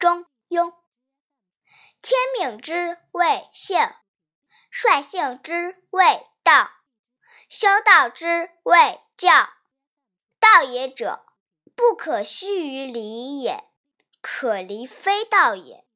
中庸。天命之谓性，率性之谓道，修道之谓教。道也者，不可须于离也，可离非道也。